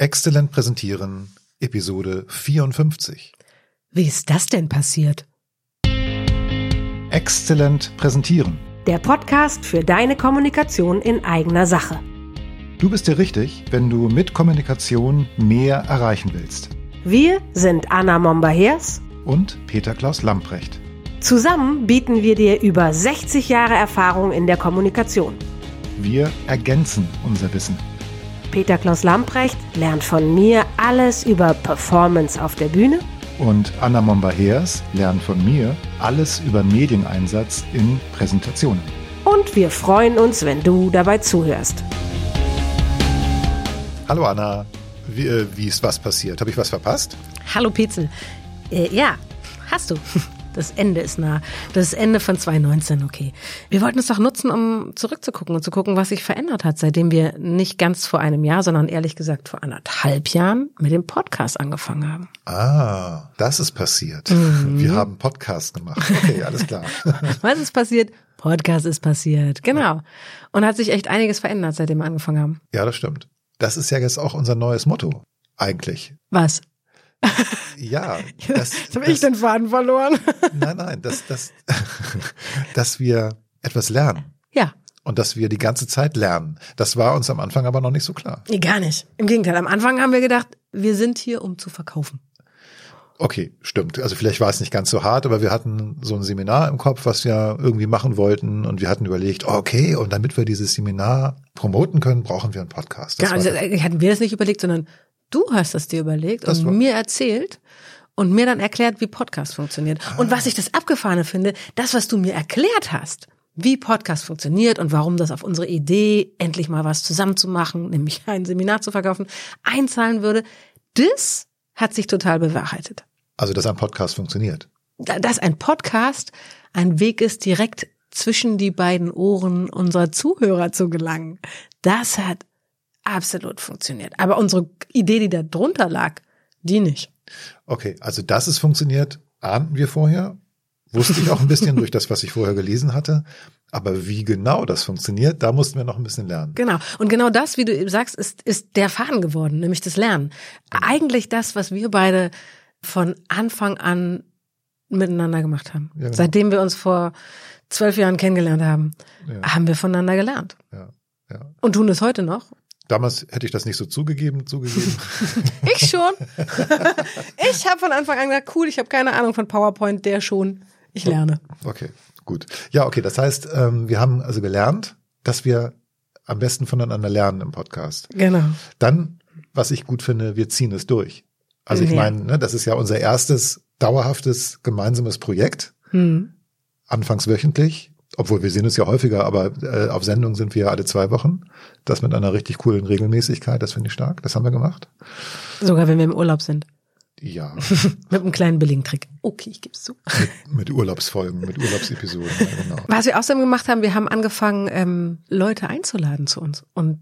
Exzellent präsentieren, Episode 54. Wie ist das denn passiert? Exzellent präsentieren. Der Podcast für deine Kommunikation in eigener Sache. Du bist dir richtig, wenn du mit Kommunikation mehr erreichen willst. Wir sind Anna Momba-Hers Und Peter Klaus Lamprecht. Zusammen bieten wir dir über 60 Jahre Erfahrung in der Kommunikation. Wir ergänzen unser Wissen. Peter Klaus Lamprecht lernt von mir alles über Performance auf der Bühne Und Anna Momba-Heers lernt von mir alles über Medieneinsatz in Präsentationen. und wir freuen uns, wenn du dabei zuhörst. Hallo Anna, wie, äh, wie ist was passiert? Habe ich was verpasst? Hallo Petzel. Äh, ja, hast du. Das Ende ist nah. Das Ende von 2019, okay. Wir wollten es doch nutzen, um zurückzugucken und zu gucken, was sich verändert hat, seitdem wir nicht ganz vor einem Jahr, sondern ehrlich gesagt vor anderthalb Jahren mit dem Podcast angefangen haben. Ah, das ist passiert. Mhm. Wir haben Podcast gemacht. Okay, alles klar. Was ist passiert? Podcast ist passiert. Genau. Und hat sich echt einiges verändert, seitdem wir angefangen haben. Ja, das stimmt. Das ist ja jetzt auch unser neues Motto. Eigentlich. Was? Ja, das, Jetzt habe ich den Faden verloren. nein, nein, dass, dass, dass wir etwas lernen Ja, und dass wir die ganze Zeit lernen. Das war uns am Anfang aber noch nicht so klar. nee, gar nicht. Im Gegenteil. Am Anfang haben wir gedacht, wir sind hier, um zu verkaufen. Okay, stimmt. Also vielleicht war es nicht ganz so hart, aber wir hatten so ein Seminar im Kopf, was wir irgendwie machen wollten und wir hatten überlegt, okay, und damit wir dieses Seminar promoten können, brauchen wir einen Podcast. Das Ja, also war, äh, hatten wir das nicht überlegt, sondern du hast das dir überlegt Das und mir erzählt und mir dann erklärt, wie Podcast funktioniert. Und was ich das Abgefahrene finde, das, was du mir erklärt hast, wie Podcast funktioniert und warum das auf unsere Idee, endlich mal was zusammenzumachen, nämlich ein Seminar zu verkaufen, einzahlen würde, das hat sich total bewahrheitet. also dass ein Podcast funktioniert. Da- Dass ein Podcast ein Weg ist, direkt zwischen die beiden Ohren unserer Zuhörer zu gelangen, das hat absolut funktioniert. Aber unsere Idee, die da drunter lag, die nicht. Okay, also dass es funktioniert, ahnten wir vorher. Wusste ich auch ein bisschen durch das, was ich vorher gelesen hatte. Aber wie genau das funktioniert, da mussten wir noch ein bisschen lernen. Genau. Und genau das, wie du eben sagst, ist, ist der Faden geworden, nämlich das Lernen. Eigentlich das, was wir beide von Anfang an miteinander gemacht haben. Ja, genau. Seitdem wir uns vor zwölf Jahren kennengelernt haben, Ja. haben wir voneinander gelernt. Ja. Und tun es heute noch. Damals hätte ich das nicht so zugegeben, zugegeben. Ich schon. ich habe von Anfang an gesagt, cool, ich habe keine Ahnung von PowerPoint, der schon. Ich lerne. Okay, gut. Ja, okay, das heißt, ähm, wir haben also gelernt, dass wir am besten voneinander lernen im Podcast. Genau. Dann, was ich gut finde, wir ziehen es durch. Also ich Ja. meine, ne, das ist ja unser erstes dauerhaftes gemeinsames Projekt, Hm. anfangs wöchentlich, obwohl wir sehen es ja häufiger, aber äh, auf Sendung sind wir ja alle zwei Wochen. Das mit einer richtig coolen Regelmäßigkeit, das finde ich stark. Das haben wir gemacht. Sogar wenn wir im Urlaub sind. Ja, Mit einem kleinen billigen Trick. Okay, ich geb's zu. mit Urlaubsfolgen, mit Urlaubsepisoden, ja, genau. Was wir außerdem gemacht haben, wir haben angefangen, ähm, Leute einzuladen zu uns. Und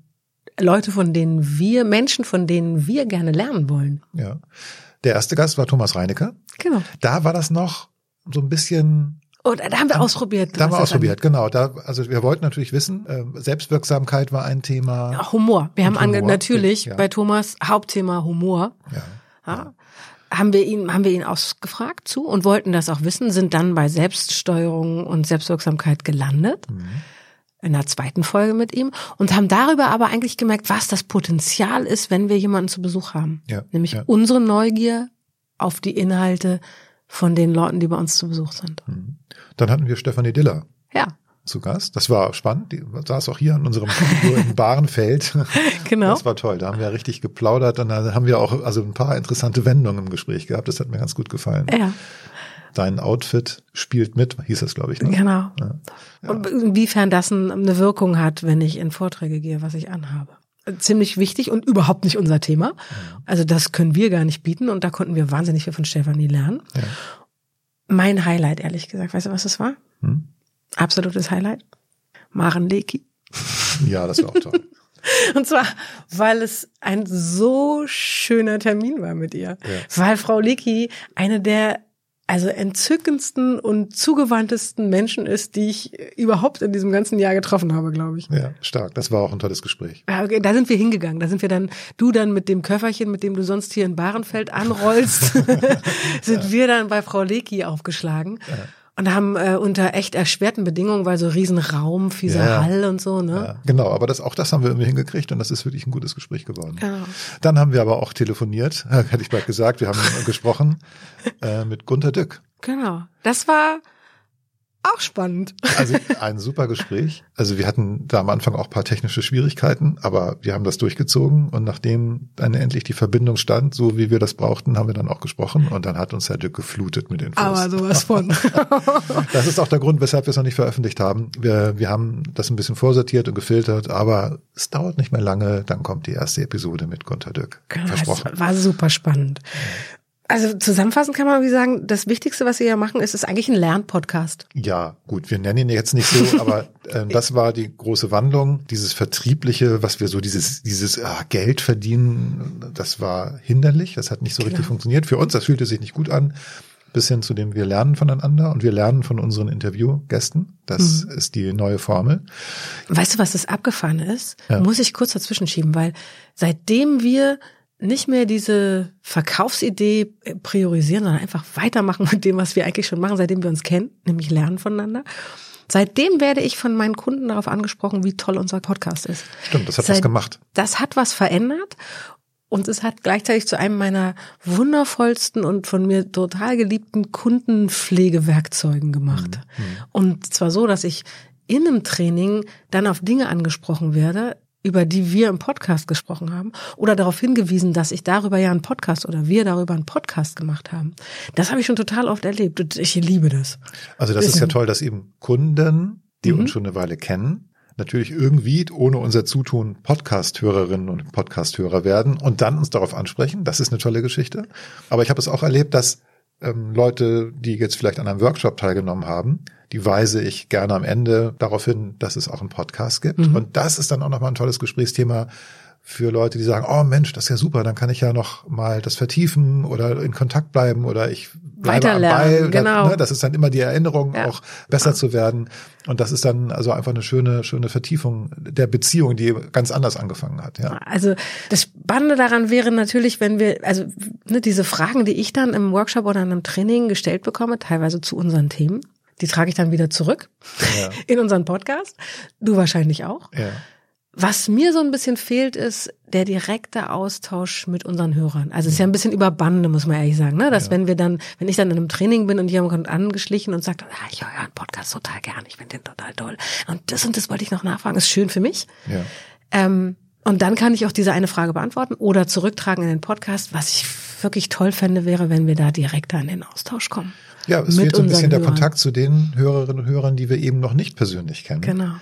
Leute, von denen wir, Menschen, von denen wir gerne lernen wollen. Ja. Der erste Gast war Thomas Reinecke. Genau. Da war das noch so ein bisschen Und da haben wir ausprobiert. Da haben wir ausprobiert, genau. Da, also wir wollten natürlich wissen, äh, Selbstwirksamkeit war ein Thema. angeht. Humor. Wir haben Humor, natürlich ja. bei Thomas Hauptthema Humor. Ja. Ja. Haben wir ihn, haben wir ihn ausgefragt zu und wollten das auch wissen, sind dann bei Selbststeuerung und Selbstwirksamkeit gelandet. Mhm. In der zweiten Folge mit ihm und haben darüber aber eigentlich gemerkt, was das Potenzial ist, wenn wir jemanden zu Besuch haben. Ja, Nämlich ja. unsere Neugier auf die Inhalte von den Leuten, die bei uns zu Besuch sind. Mhm. Dann hatten wir Stefanie Diller Ja, zu Gast. Das war spannend. Die saß auch hier in unserem Studio in Bahrenfeld. genau. Das war toll. Da haben wir richtig geplaudert und da haben wir auch also ein paar interessante Wendungen im Gespräch gehabt. Das hat mir ganz gut gefallen. Ja, Dein Outfit spielt mit, hieß es, glaube ich. Ne? genau. Ja. Und inwiefern das ein- eine Wirkung hat, wenn ich in Vorträge gehe, was ich anhabe. Ziemlich wichtig und überhaupt nicht unser Thema. Also das können wir gar nicht bieten und da konnten wir wahnsinnig viel von Stefanie lernen. Ja. Mein Highlight, ehrlich gesagt, weißt du, was das war? Hm? Absolutes Highlight. Maren Leki. ja, das war auch toll. Und zwar, weil es ein so schöner Termin war mit ihr. Weil Frau Leki eine der also entzückendsten und zugewandtesten Menschen ist, die ich überhaupt in diesem ganzen Jahr getroffen habe, glaube ich. Ja, stark. Das war auch ein tolles Gespräch. Ja, okay, da sind wir hingegangen. Da sind wir dann, du dann mit dem Köfferchen, mit dem du sonst hier in Bahrenfeld anrollst, sind ja. wir dann bei Frau Leki aufgeschlagen. Ja. Und haben äh, unter echt erschwerten Bedingungen, weil so Riesenraum, fieser ja, Hall und so, ne? Ja, genau, aber das, auch das haben wir irgendwie hingekriegt und das ist wirklich ein gutes Gespräch geworden. Genau. Dann haben wir aber auch telefoniert, hätte ich bald gesagt, wir haben gesprochen äh, mit Gunter Dück. Genau. Das war auch spannend. Also ein super Gespräch. Also wir hatten da am Anfang auch paar technische Schwierigkeiten, aber wir haben das durchgezogen und nachdem dann endlich die Verbindung stand, so wie wir das brauchten, haben wir dann auch gesprochen und dann hat uns Herr Dück geflutet mit Infos. Aber sowas von. das ist auch der Grund, weshalb wir es noch nicht veröffentlicht haben. Wir, wir haben das ein bisschen vorsortiert und gefiltert, aber es dauert nicht mehr lange, dann kommt die erste Episode mit Gunter Dück. Versprochen. War super spannend. Also zusammenfassend kann man wie sagen, das Wichtigste, was Sie ja machen, ist, ist eigentlich ein Lernpodcast. Ja, gut, wir nennen ihn jetzt nicht so, aber äh, das war die große Wandlung. Dieses Vertriebliche, was wir so, dieses, dieses ah, Geld verdienen, das war hinderlich, das hat nicht so richtig funktioniert. Für uns, das fühlte sich nicht gut an, bis hin zu dem wir lernen voneinander und wir lernen von unseren Interviewgästen. Das mhm. ist die neue Formel. Weißt du, was das abgefahren ist? Ja. Muss ich kurz dazwischen schieben, weil seitdem wir nicht mehr diese Verkaufsidee priorisieren, sondern einfach weitermachen mit dem, was wir eigentlich schon machen, seitdem wir uns kennen, nämlich lernen voneinander. Seitdem werde ich von meinen Kunden darauf angesprochen, wie toll unser Podcast ist. Stimmt, das hat Seit, was gemacht. Das hat was verändert und es hat gleichzeitig zu einem meiner wundervollsten und von mir total geliebten Kundenpflegewerkzeugen gemacht. Mhm. Und zwar so, dass ich in einem Training dann auf Dinge angesprochen werde, über die wir im Podcast gesprochen haben oder darauf hingewiesen, dass ich darüber ja einen Podcast oder wir darüber einen Podcast gemacht haben. Das habe ich schon total oft erlebt und ich liebe das. Also das ist ja toll, dass eben Kunden, die mhm. uns schon eine Weile kennen, natürlich irgendwie ohne unser Zutun Podcast-Hörerinnen und Podcast-Hörer werden und dann uns darauf ansprechen. Das ist eine tolle Geschichte. Aber ich habe es auch erlebt, dass ähm, Leute, die jetzt vielleicht an einem Workshop teilgenommen haben, die weise ich gerne am Ende darauf hin, dass es auch einen Podcast gibt. Mhm. Und das ist dann auch nochmal ein tolles Gesprächsthema für Leute, die sagen, oh Mensch, das ist ja super, dann kann ich ja noch mal das vertiefen oder in Kontakt bleiben oder ich am Ball. Genau. Ne, das ist dann immer die Erinnerung, ja. auch besser ja. zu werden. Und das ist dann also einfach eine schöne, schöne Vertiefung der Beziehung, die ganz anders angefangen hat. Ja. Also das Spannende daran wäre natürlich, wenn wir, also ne, diese Fragen, die ich dann im Workshop oder in einem Training gestellt bekomme, teilweise zu unseren Themen, die trage ich dann wieder zurück ja. in unseren Podcast. Du wahrscheinlich auch. Ja. Was mir so ein bisschen fehlt, ist der direkte Austausch mit unseren Hörern. Also es ist ja ein bisschen über Bande, muss man ehrlich sagen, ne? Dass ja. wenn wir dann, wenn ich dann in einem Training bin und jemand kommt angeschlichen und sagt, ah, ich höre einen Podcast total gern, ich finde den total toll. Und das und das wollte ich noch nachfragen, ist schön für mich. Ja. Ähm, und dann kann ich auch diese eine Frage beantworten oder zurücktragen in den Podcast. Was ich wirklich toll fände, wäre, wenn wir da direkter in den Austausch kommen. Ja, es wird so ein bisschen der Kontakt zu den Hörerinnen und Hörern, die wir eben noch nicht persönlich kennen. Genau.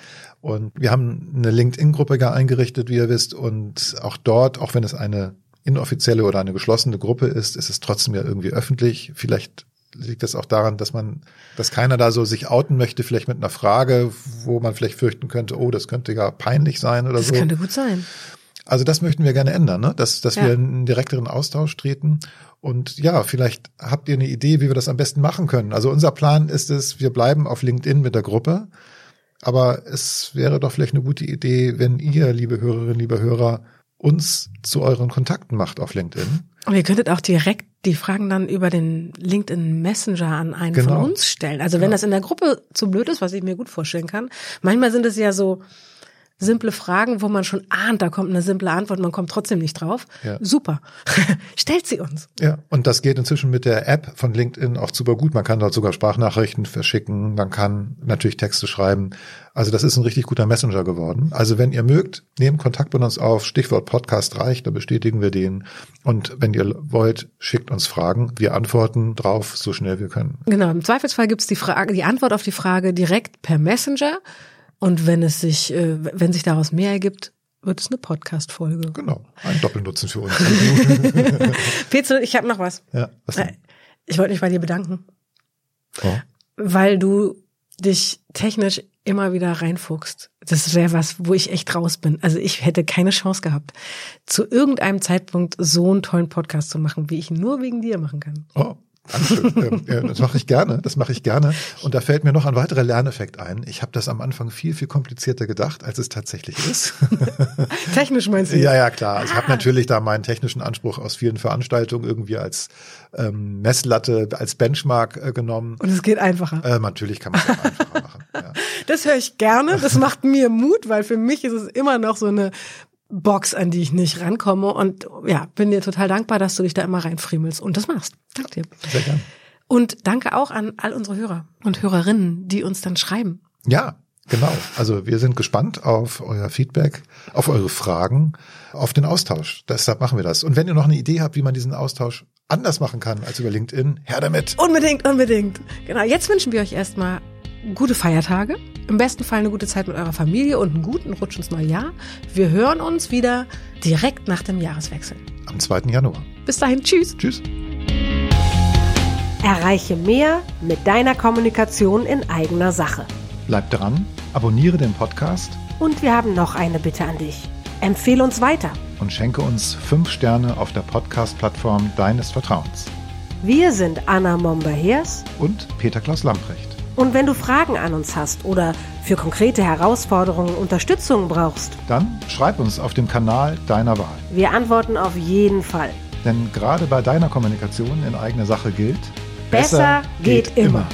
Und wir haben eine LinkedIn-Gruppe gar eingerichtet, wie ihr wisst. Und auch dort, auch wenn es eine inoffizielle oder eine geschlossene Gruppe ist, ist es trotzdem ja irgendwie öffentlich. Vielleicht liegt das auch daran, dass man, dass keiner da so sich outen möchte, vielleicht mit einer Frage, wo man vielleicht fürchten könnte, oh, das könnte ja peinlich sein oder das so. Das könnte gut sein. Also das möchten wir gerne ändern, ne? dass, dass ja. wir in einen direkteren Austausch treten. Und ja, vielleicht habt ihr eine Idee, wie wir das am besten machen können. Also unser Plan ist es, wir bleiben auf LinkedIn mit der Gruppe. Aber es wäre doch vielleicht eine gute Idee, wenn ihr, liebe Hörerinnen, liebe Hörer, uns zu euren Kontakten macht auf LinkedIn. Und ihr könntet auch direkt die Fragen dann über den LinkedIn Messenger an einen genau. von uns stellen. Also wenn ja. das in der Gruppe zu blöd ist, was ich mir gut vorstellen kann. Manchmal sind es ja so, simple Fragen, wo man schon ahnt, da kommt eine simple Antwort, man kommt trotzdem nicht drauf. Ja. Super. Stellt sie uns. Ja, und das geht inzwischen mit der App von LinkedIn auch super gut. Man kann dort sogar Sprachnachrichten verschicken, man kann natürlich Texte schreiben. Also das ist ein richtig guter Messenger geworden. Also wenn ihr mögt, nehmt Kontakt mit uns auf. Stichwort Podcast reicht, da bestätigen wir den. Und wenn ihr wollt, schickt uns Fragen. Wir antworten drauf, so schnell wir können. Genau, im Zweifelsfall gibt's die Frage, die Antwort auf die Frage direkt per Messenger. Und wenn es sich, äh, wenn sich daraus mehr ergibt, wird es eine Podcast-Folge. Genau, ein Doppelnutzen für uns. Petzel, ich habe noch was. Ja, was denn? Äh, ich wollte mich bei dir bedanken. Oh. Weil du dich technisch immer wieder reinfuchst. Das wäre was, wo ich echt raus bin. Also ich hätte keine Chance gehabt, zu irgendeinem Zeitpunkt so einen tollen Podcast zu machen, wie ich nur wegen dir machen kann. Oh, Dankeschön. Ähm, das mache ich gerne, das mache ich gerne. Und da fällt mir noch ein weiterer Lerneffekt ein. Ich habe das am Anfang viel, viel komplizierter gedacht, als es tatsächlich ist. Technisch meinst du? Ja, ja, klar. Also ich habe natürlich da meinen technischen Anspruch aus vielen Veranstaltungen irgendwie als ähm, Messlatte, als Benchmark äh, genommen. Und es geht einfacher. Äh, natürlich kann man es einfacher machen. Ja. Das höre ich gerne. Das macht mir Mut, weil für mich ist es immer noch so eine Box, an die ich nicht rankomme. Und ja, bin dir total dankbar, dass du dich da immer reinfriemelst und das machst. Danke dir. Sehr gerne. Und danke auch an all unsere Hörer und Hörerinnen, die uns dann schreiben. Ja, genau. Also wir sind gespannt auf euer Feedback, auf eure Fragen, auf den Austausch. Deshalb machen wir das. Und wenn ihr noch eine Idee habt, wie man diesen Austausch anders machen kann als über LinkedIn, her damit. Unbedingt, unbedingt. Genau, jetzt wünschen wir euch erstmal gute Feiertage. Im besten Fall eine gute Zeit mit eurer Familie und einen guten Rutsch ins neue Jahr. Wir hören uns wieder direkt nach dem Jahreswechsel. Am 2. Januar. Bis dahin, tschüss. Tschüss. Erreiche mehr mit deiner Kommunikation in eigener Sache. Bleib dran, abonniere den Podcast Und wir haben noch eine Bitte an dich. Empfehle uns weiter. und schenke uns fünf Sterne auf der Podcast-Plattform deines Vertrauens. Wir sind Anna Momber-Hers Und Peter Klaus Lamprecht. Und wenn du Fragen an uns hast oder für konkrete Herausforderungen Unterstützung brauchst, Dann schreib uns auf dem Kanal deiner Wahl. wir antworten auf jeden Fall. Denn gerade bei deiner Kommunikation in eigener Sache gilt, Besser geht immer.